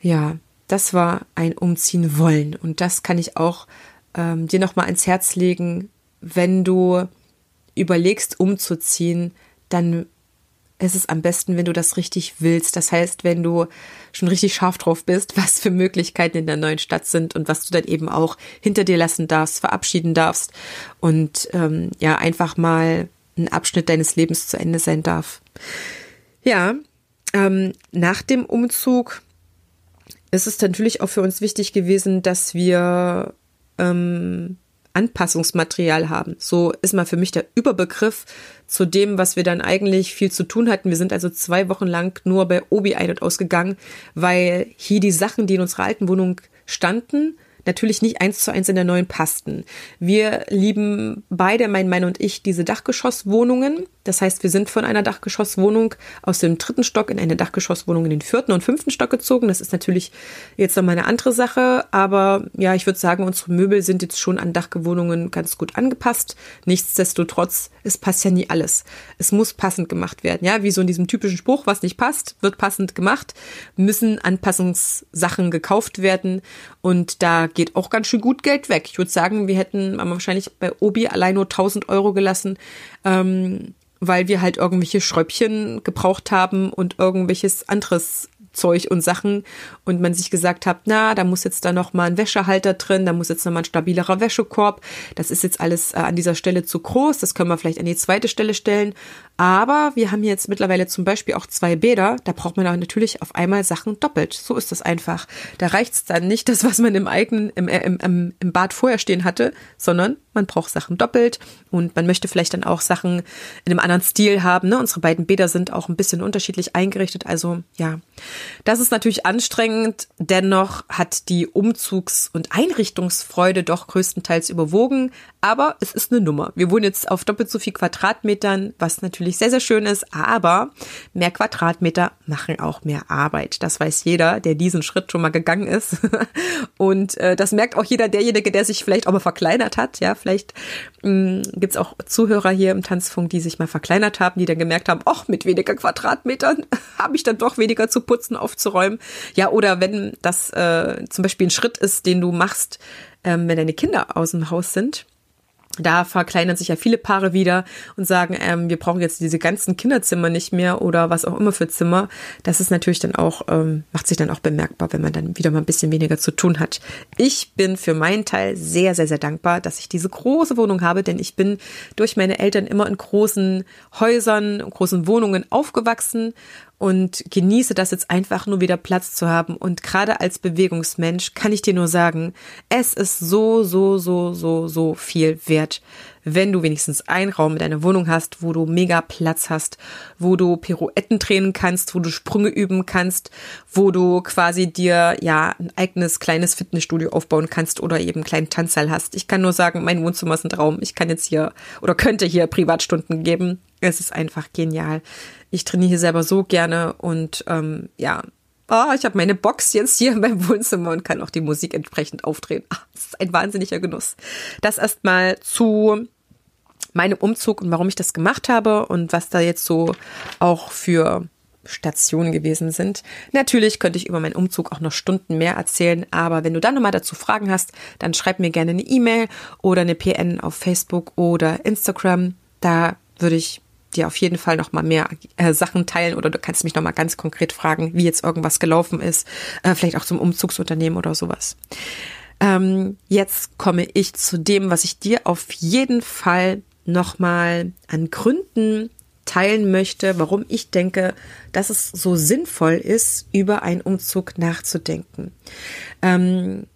ja, das war ein Umziehen wollen. Und das kann ich auch ähm, dir nochmal ans Herz legen, wenn du überlegst, umzuziehen, dann ist es am besten, wenn du das richtig willst. Das heißt, wenn du schon richtig scharf drauf bist, (laughs) was für Möglichkeiten in der neuen Stadt sind und was du dann eben auch hinter dir lassen darfst, verabschieden darfst und ähm, ja, einfach mal ein Abschnitt deines Lebens zu Ende sein darf. Ja, ähm, nach dem Umzug ist es natürlich auch für uns wichtig gewesen, dass wir ähm, Anpassungsmaterial haben. So ist mal für mich der Überbegriff zu dem, was wir dann eigentlich viel zu tun hatten. Wir sind also zwei Wochen lang nur bei Obi ein- und ausgegangen, weil hier die Sachen, die in unserer alten Wohnung standen, natürlich nicht eins zu eins in der neuen passten. Wir lieben beide, mein Mann und ich, diese Dachgeschosswohnungen. Das heißt, wir sind von einer Dachgeschosswohnung aus dem dritten Stock in eine Dachgeschosswohnung in den vierten und fünften Stock gezogen. Das ist natürlich jetzt nochmal eine andere Sache, aber ja, ich würde sagen, unsere Möbel sind jetzt schon an Dachgewohnungen ganz gut angepasst. Nichtsdestotrotz, es passt ja nie alles. Es muss passend gemacht werden. Ja, wie so in diesem typischen Spruch, was nicht passt, wird passend gemacht, müssen Anpassungssachen gekauft werden und da geht auch ganz schön gut Geld weg. Ich würde sagen, wir hätten wahrscheinlich bei Obi allein nur 1000 Euro gelassen, ähm, weil wir halt irgendwelche Schräubchen gebraucht haben und irgendwelches anderes Zeug und Sachen und man sich gesagt hat, na, da muss jetzt da noch mal ein Wäschehalter drin, da muss jetzt noch mal ein stabilerer Wäschekorb. Das ist jetzt alles äh, an dieser Stelle zu groß, das können wir vielleicht an die zweite Stelle stellen. Aber wir haben jetzt mittlerweile zum Beispiel auch zwei Bäder. Da braucht man auch natürlich auf einmal Sachen doppelt. So ist das einfach. Da reicht es dann nicht, das, was man im eigenen, im, äh, im, im, im Bad vorher stehen hatte, sondern man braucht Sachen doppelt und man möchte vielleicht dann auch Sachen in einem anderen Stil haben. Ne? Unsere beiden Bäder sind auch ein bisschen unterschiedlich eingerichtet. Also ja, das ist natürlich anstrengend. Dennoch hat die Umzugs- und Einrichtungsfreude doch größtenteils überwogen. Aber es ist eine Nummer. Wir wohnen jetzt auf doppelt so viel Quadratmetern, was natürlich sehr, sehr schön ist. Aber mehr Quadratmeter machen auch mehr Arbeit. Das weiß jeder, der diesen Schritt schon mal gegangen ist. (laughs) Und äh, das merkt auch jeder, derjenige, der sich vielleicht auch mal verkleinert hat. Ja, vielleicht mh, gibt's auch Zuhörer hier im Tanzfunk, die sich mal verkleinert haben, die dann gemerkt haben, ach, mit weniger Quadratmetern (laughs) habe ich dann doch weniger zu putzen, aufzuräumen. Ja, oder wenn das äh, zum Beispiel ein Schritt ist, den du machst, ähm, wenn deine Kinder aus dem Haus sind, da verkleinern sich ja viele Paare wieder und sagen, ähm, wir brauchen jetzt diese ganzen Kinderzimmer nicht mehr oder was auch immer für Zimmer. Das ist natürlich dann auch, ähm, macht sich dann auch bemerkbar, wenn man dann wieder mal ein bisschen weniger zu tun hat. Ich bin für meinen Teil sehr, sehr, sehr dankbar, dass ich diese große Wohnung habe, denn ich bin durch meine Eltern immer in großen Häusern, großen Wohnungen aufgewachsen und genieße das jetzt einfach nur wieder Platz zu haben. Und gerade als Bewegungsmensch kann ich dir nur sagen, es ist so, so, so, so, so viel wert, wenn du wenigstens einen Raum in deiner Wohnung hast, wo du mega Platz hast, wo du Pirouetten drehen kannst, wo du Sprünge üben kannst, wo du quasi dir ja ein eigenes kleines Fitnessstudio aufbauen kannst oder eben einen kleinen Tanzsaal hast. Ich kann nur sagen, mein Wohnzimmer ist ein Traum. Ich kann jetzt hier oder könnte hier Privatstunden geben. Es ist einfach genial. Ich trainiere selber so gerne und ähm, ja, oh, ich habe meine Box jetzt hier (laughs) in meinem Wohnzimmer und kann auch die Musik entsprechend aufdrehen. Ach, das ist ein wahnsinniger Genuss. Das erstmal zu meinem Umzug und warum ich das gemacht habe und was da jetzt so auch für Stationen gewesen sind. Natürlich könnte ich über meinen Umzug auch noch Stunden mehr erzählen, aber wenn du dann nochmal dazu Fragen hast, dann schreib mir gerne eine E-Mail oder eine PN auf Facebook oder Instagram. Da würde ich dir auf jeden Fall noch mal mehr äh, Sachen teilen oder du kannst mich noch mal ganz konkret fragen, wie jetzt irgendwas gelaufen ist, äh, vielleicht auch zum Umzugsunternehmen oder sowas. Ähm, jetzt komme ich zu dem, was ich dir auf jeden Fall noch mal an Gründen teilen möchte, warum ich denke, dass es so sinnvoll ist, über einen Umzug nachzudenken. Ähm,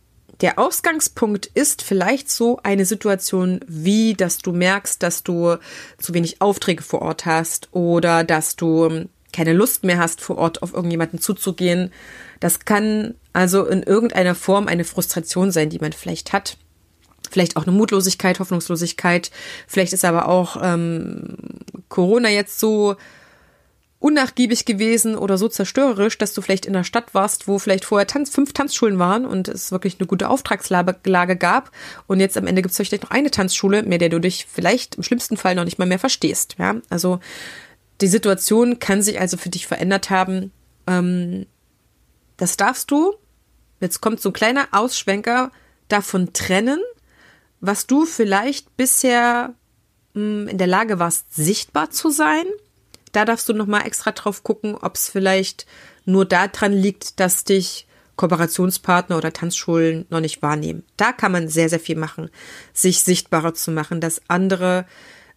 der Ausgangspunkt ist vielleicht so eine Situation wie, dass du merkst, dass du zu wenig Aufträge vor Ort hast oder dass du keine Lust mehr hast, vor Ort auf irgendjemanden zuzugehen. Das kann also in irgendeiner Form eine Frustration sein, die man vielleicht hat. Vielleicht auch eine Mutlosigkeit, Hoffnungslosigkeit. Vielleicht ist aber auch ähm, Corona jetzt so unnachgiebig gewesen oder so zerstörerisch, dass du vielleicht in einer Stadt warst, wo vielleicht vorher Tanz, fünf Tanzschulen waren und es wirklich eine gute Auftragslage gab und jetzt am Ende gibt es vielleicht noch eine Tanzschule, mit der du dich vielleicht im schlimmsten Fall noch nicht mal mehr verstehst. Ja, also die Situation kann sich also für dich verändert haben. Ähm, das darfst du. Jetzt kommt so ein kleiner Ausschwenker davon trennen, was du vielleicht bisher mh, hm, in der Lage warst, sichtbar zu sein da darfst du nochmal extra drauf gucken, ob es vielleicht nur daran liegt, dass dich Kooperationspartner oder Tanzschulen noch nicht wahrnehmen. Da kann man sehr, sehr viel machen, sich sichtbarer zu machen, dass andere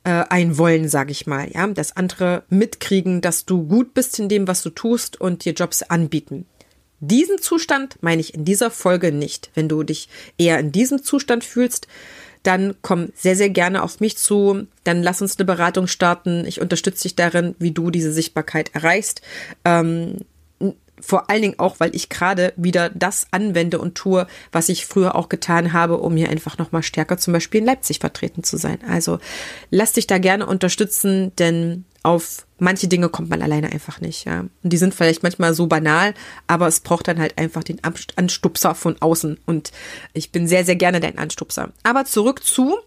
äh, ein wollen, sage ich mal, ja, dass andere mitkriegen, dass du gut bist in dem, was du tust und dir Jobs anbieten. Diesen Zustand meine ich in dieser Folge nicht. Wenn du dich eher in diesem Zustand fühlst, dann komm sehr, sehr gerne auf mich zu. Dann lass uns eine Beratung starten. Ich unterstütze dich darin, wie du diese Sichtbarkeit erreichst. Ähm, vor allen Dingen auch, weil ich gerade wieder das anwende und tue, was ich früher auch getan habe, um hier einfach nochmal stärker zum Beispiel in Leipzig vertreten zu sein. Also lass dich da gerne unterstützen, denn auf manche Dinge kommt man alleine einfach nicht. Ja. Und die sind vielleicht manchmal so banal, aber es braucht dann halt einfach den Anstupser von außen. Und ich bin sehr, sehr gerne dein Anstupser. Aber zurück zu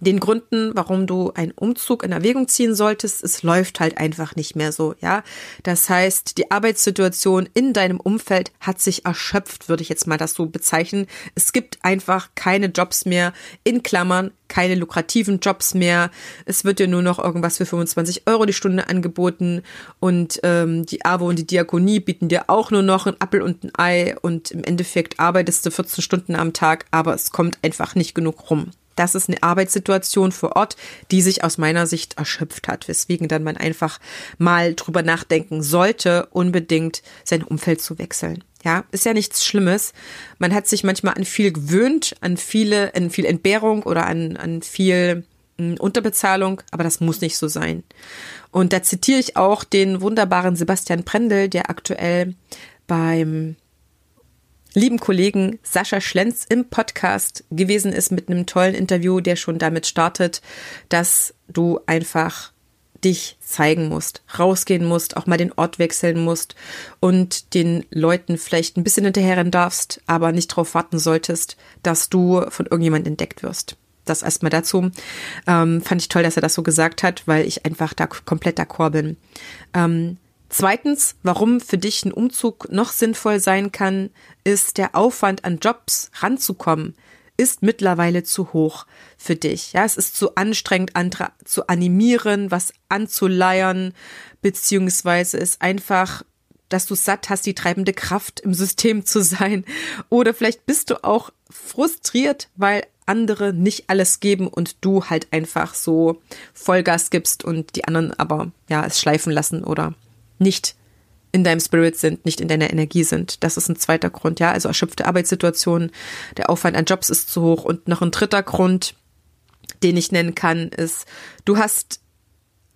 den Gründen, warum du einen Umzug in Erwägung ziehen solltest, es läuft halt einfach nicht mehr so, ja. Das heißt, die Arbeitssituation in deinem Umfeld hat sich erschöpft, würde ich jetzt mal das so bezeichnen. Es gibt einfach keine Jobs mehr, in Klammern, keine lukrativen Jobs mehr. Es wird dir nur noch irgendwas für 25 Euro die Stunde angeboten und ähm, die AWO und die Diakonie bieten dir auch nur noch ein Appel und ein Ei und im Endeffekt arbeitest du 14 Stunden am Tag, aber es kommt einfach nicht genug rum. Das ist eine Arbeitssituation vor Ort, die sich aus meiner Sicht erschöpft hat, weswegen dann man einfach mal drüber nachdenken sollte, unbedingt sein Umfeld zu wechseln. Ja, ist ja nichts Schlimmes. Man hat sich manchmal an viel gewöhnt, an viele, an viel Entbehrung oder an, an viel hm, Unterbezahlung, aber das muss nicht so sein. Und da zitiere ich auch den wunderbaren Sebastian Prendel, der aktuell beim lieben Kollegen Sascha Schlenz im Podcast gewesen ist mit einem tollen Interview, der schon damit startet, dass du einfach dich zeigen musst, rausgehen musst, auch mal den Ort wechseln musst und den Leuten vielleicht ein bisschen hinterherren darfst, aber nicht darauf warten solltest, dass du von irgendjemand entdeckt wirst. Das erstmal dazu. Ähm, fand ich toll, dass er das so gesagt hat, weil ich einfach da komplett d'accord bin. Ähm, Zweitens, warum für dich ein Umzug noch sinnvoll sein kann, ist der Aufwand an Jobs ranzukommen, ist mittlerweile zu hoch für dich. Ja, es ist zu anstrengend, andere zu animieren, was anzuleiern, beziehungsweise ist einfach, dass du satt hast, die treibende Kraft im System (laughs) zu sein. Oder vielleicht bist du auch frustriert, weil andere nicht alles geben und du halt einfach so Vollgas gibst und die anderen aber ja es schleifen lassen oder nicht in deinem Spirit sind, nicht in deiner Energie sind. Das ist ein zweiter Grund, ja. Also erschöpfte Arbeitssituationen, der Aufwand an Jobs ist zu hoch. Und noch ein dritter Grund, den ich nennen kann, ist, du hast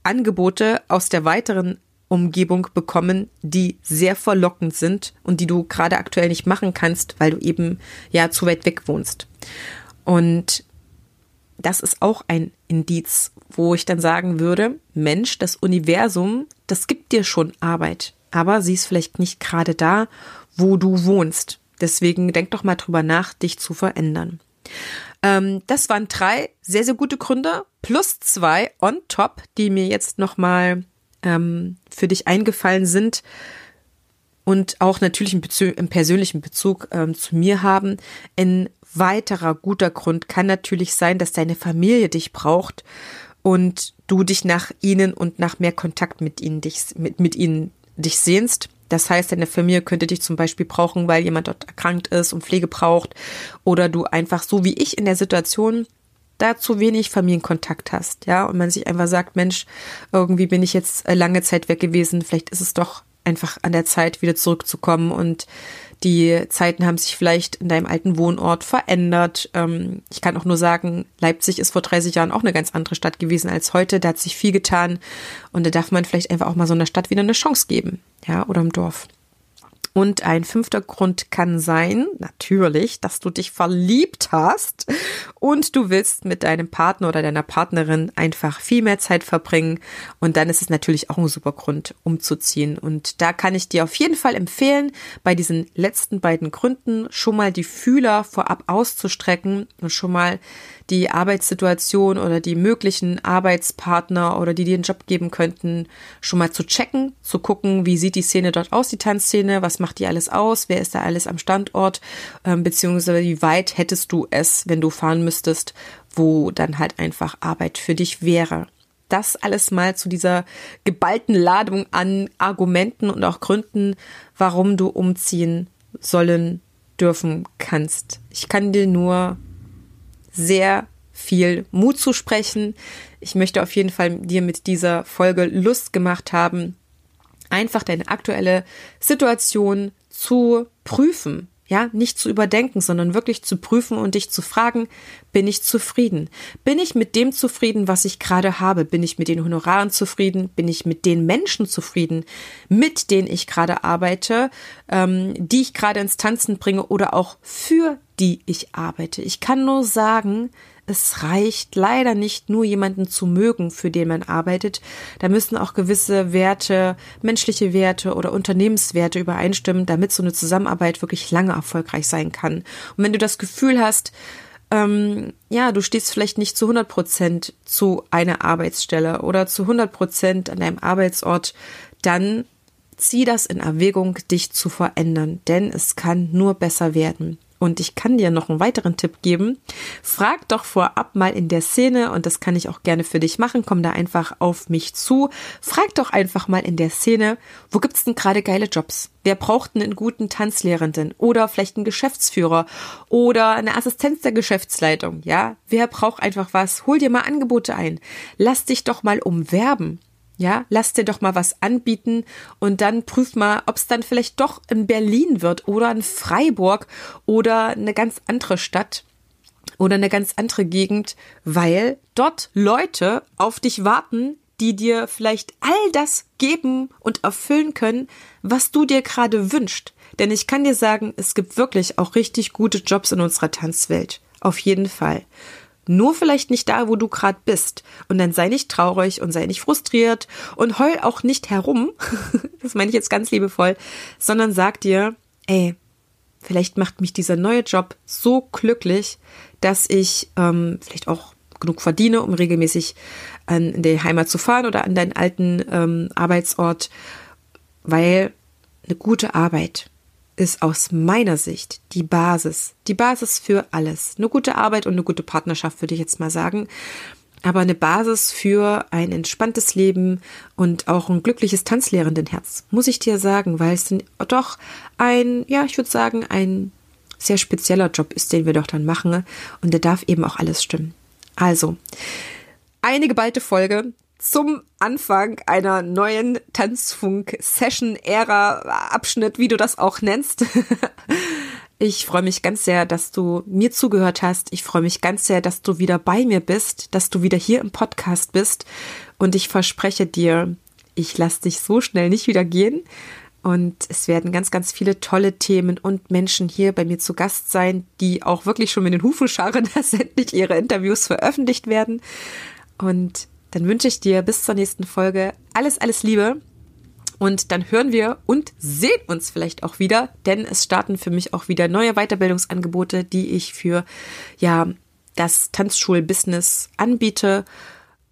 Angebote aus der weiteren Umgebung bekommen, die sehr verlockend sind und die du gerade aktuell nicht machen kannst, weil du eben ja zu weit weg wohnst. Und das ist auch ein Indiz, wo ich dann sagen würde, Mensch, das Universum, das gibt dir schon Arbeit, aber sie ist vielleicht nicht gerade da, wo du wohnst. Deswegen denk doch mal drüber nach, dich zu verändern. Ähm, das waren drei sehr, sehr gute Gründe, plus zwei on top, die mir jetzt nochmal ähm, für dich eingefallen sind und auch natürlich im, im persönlichen Bezug ähm, zu mir haben. Ein weiterer guter Grund kann natürlich sein, dass deine Familie dich braucht und du dich nach ihnen und nach mehr Kontakt mit ihnen dich, mit, mit ihnen dich sehnst. Das heißt, deine Familie könnte dich zum Beispiel brauchen, weil jemand dort erkrankt ist und Pflege braucht oder du einfach so wie ich in der Situation da zu wenig Familienkontakt hast, ja, und man sich einfach sagt, Mensch, irgendwie bin ich jetzt lange Zeit weg gewesen, vielleicht ist es doch einfach an der Zeit, wieder zurückzukommen und die Zeiten haben sich vielleicht in deinem alten Wohnort verändert. Ähm, ich kann auch nur sagen, Leipzig ist vor 30 Jahren auch eine ganz andere Stadt gewesen als heute. Da hat sich viel getan und da darf man vielleicht einfach auch mal so einer Stadt wieder eine Chance geben, ja, oder im Dorf. Und ein fünfter Grund kann sein, natürlich, dass du dich verliebt hast und du willst mit deinem Partner oder deiner Partnerin einfach viel mehr Zeit verbringen. Und dann ist es natürlich auch ein super Grund, umzuziehen. Und da kann ich dir auf jeden Fall empfehlen, bei diesen letzten beiden Gründen schon mal die Fühler vorab auszustrecken und schon mal die Arbeitssituation oder die möglichen Arbeitspartner oder die dir einen Job geben könnten, schon mal zu checken, zu gucken, wie sieht die Szene dort aus, die Tanzszene, was macht die alles aus, wer ist da alles am Standort, ähm, beziehungsweise wie weit hättest du es, wenn du fahren müsstest, wo dann halt einfach Arbeit für dich wäre. das alles mal zu dieser geballten Ladung an Argumenten und auch Gründen, warum du umziehen sollen dürfen kannst. Ich kann dir nur sehr viel Mut zusprechen. Ich möchte auf jeden Fall dir mit dieser Folge Lust gemacht haben, einfach deine aktuelle Situation zu prüfen. Ja, nicht zu überdenken, sondern wirklich zu prüfen und dich zu fragen, bin ich zufrieden? Bin ich mit dem zufrieden, was ich gerade habe? Bin ich mit den Honoraren zufrieden? Bin ich mit den Menschen zufrieden, mit denen ich gerade arbeite, ähm, die ich gerade ins Tanzen bringe oder auch für die ich arbeite? Ich kann nur sagen, es reicht leider nicht nur jemanden zu mögen, für den man arbeitet. Da müssen auch gewisse Werte, menschliche Werte oder Unternehmenswerte übereinstimmen, damit so eine Zusammenarbeit wirklich lange erfolgreich sein kann. Und wenn du das Gefühl hast, ähm, ja, du stehst vielleicht nicht zu 100 Prozent zu einer Arbeitsstelle oder zu 100 Prozent an deinem Arbeitsort, dann zieh das in Erwägung, dich zu verändern, denn es kann nur besser werden. Und ich kann dir noch einen weiteren Tipp geben. Frag doch vorab mal in der Szene, und das kann ich auch gerne für dich machen, komm da einfach auf mich zu. Frag doch einfach mal in der Szene, wo gibt's denn gerade geile Jobs? Wer braucht einen guten Tanzlehrenden oder vielleicht einen Geschäftsführer oder eine Assistenz der Geschäftsleitung? Ja, wer braucht einfach was? Hol dir mal Angebote ein. Lass dich doch mal umwerben. Ja, lass dir doch mal was anbieten und dann prüf mal, ob es dann vielleicht doch in Berlin wird oder in Freiburg oder eine ganz andere Stadt oder eine ganz andere Gegend, weil dort Leute auf dich warten, die dir vielleicht all das geben und erfüllen können, was du dir gerade wünschst. Denn ich kann dir sagen, es gibt wirklich auch richtig gute Jobs in unserer Tanzwelt. Auf jeden Fall. Nur vielleicht nicht da, wo du gerade bist. Und dann sei nicht traurig und sei nicht frustriert und heul auch nicht herum. (laughs) das meine ich jetzt ganz liebevoll, sondern sag dir, ey, vielleicht macht mich dieser neue Job so glücklich, dass ich ähm, vielleicht auch genug verdiene, um regelmäßig an, in die Heimat zu fahren oder an deinen alten ähm, Arbeitsort, weil eine gute Arbeit ist aus meiner Sicht die Basis, die Basis für alles. Eine gute Arbeit und eine gute Partnerschaft, würde ich jetzt mal sagen. Aber eine Basis für ein entspanntes Leben und auch ein glückliches Tanzlehrendenherz, muss ich dir sagen, weil es doch ein, ja, ich würde sagen, ein sehr spezieller Job ist, den wir doch dann machen. Und der darf eben auch alles stimmen. Also, eine geballte Folge zum Anfang einer neuen Tanzfunk-Session-Ära-Abschnitt, wie du das auch nennst. (laughs) Ich freue mich ganz sehr, dass du mir zugehört hast. Ich freue mich ganz sehr, dass du wieder bei mir bist, dass du wieder hier im Podcast bist. Und ich verspreche dir, ich lasse dich so schnell nicht wieder gehen. Und es werden ganz, ganz viele tolle Themen und Menschen hier bei mir zu Gast sein, die auch wirklich schon mit den Hufen scharren, dass (laughs) endlich ihre Interviews veröffentlicht werden. Und dann wünsche ich dir bis zur nächsten Folge alles, alles Liebe. Und dann hören wir und sehen uns vielleicht auch wieder, denn es starten für mich auch wieder neue Weiterbildungsangebote, die ich für ja das Tanzschulbusiness anbiete.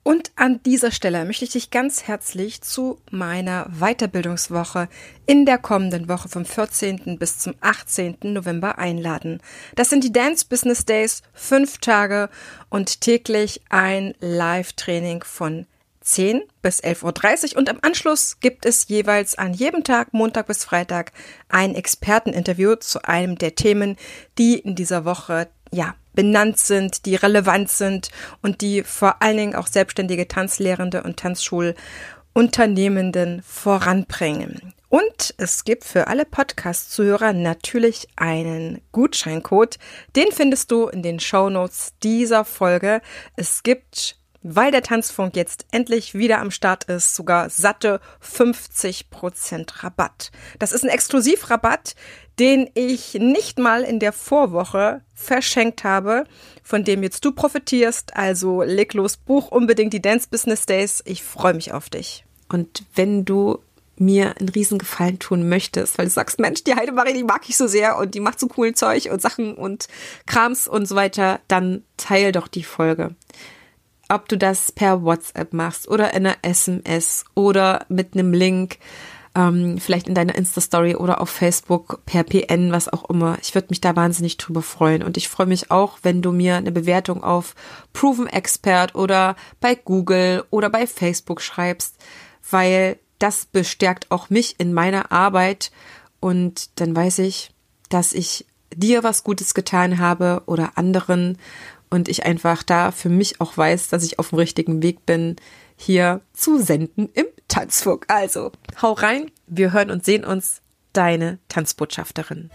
Und an dieser Stelle möchte ich dich ganz herzlich zu meiner Weiterbildungswoche in der kommenden Woche vom 14. bis zum 18. November einladen. Das sind die Dance Business Days, fünf Tage und täglich ein Live-Training von 10 bis 11.30 Uhr und im Anschluss gibt es jeweils an jedem Tag, Montag bis Freitag, ein Experteninterview zu einem der Themen, die in dieser Woche ja, benannt sind, die relevant sind und die vor allen Dingen auch selbstständige Tanzlehrende und Tanzschulunternehmenden voranbringen. Und es gibt für alle Podcast-Zuhörer natürlich einen Gutscheincode. Den findest du in den Show Notes dieser Folge. Es gibt weil der Tanzfunk jetzt endlich wieder am Start ist, sogar satte 50% Rabatt. Das ist ein Exklusivrabatt, den ich nicht mal in der Vorwoche verschenkt habe, von dem jetzt du profitierst. Also leg los, buch unbedingt die Dance Business Days. Ich freue mich auf dich. Und wenn du mir einen Riesengefallen tun möchtest, weil du sagst, Mensch, die Heidemarie, die mag ich so sehr und die macht so coolen Zeug und Sachen und Krams und so weiter, dann teil doch die Folge ob du das per WhatsApp machst oder in einer SMS oder mit einem Link. ähm, vielleicht in deiner Insta-Story oder auf Facebook per PN, was auch immer. Ich würde mich da wahnsinnig drüber freuen. Und ich freue mich auch, wenn du mir eine Bewertung auf Proven Expert oder bei Google oder bei Facebook schreibst, weil das bestärkt auch mich in meiner Arbeit und dann weiß ich, dass ich dir was Gutes getan habe oder anderen und ich einfach da für mich auch weiß, dass ich auf dem richtigen Weg bin, hier zu senden im Tanzfunk. Also, hau rein, wir hören und sehen uns, deine Tanzbotschafterin.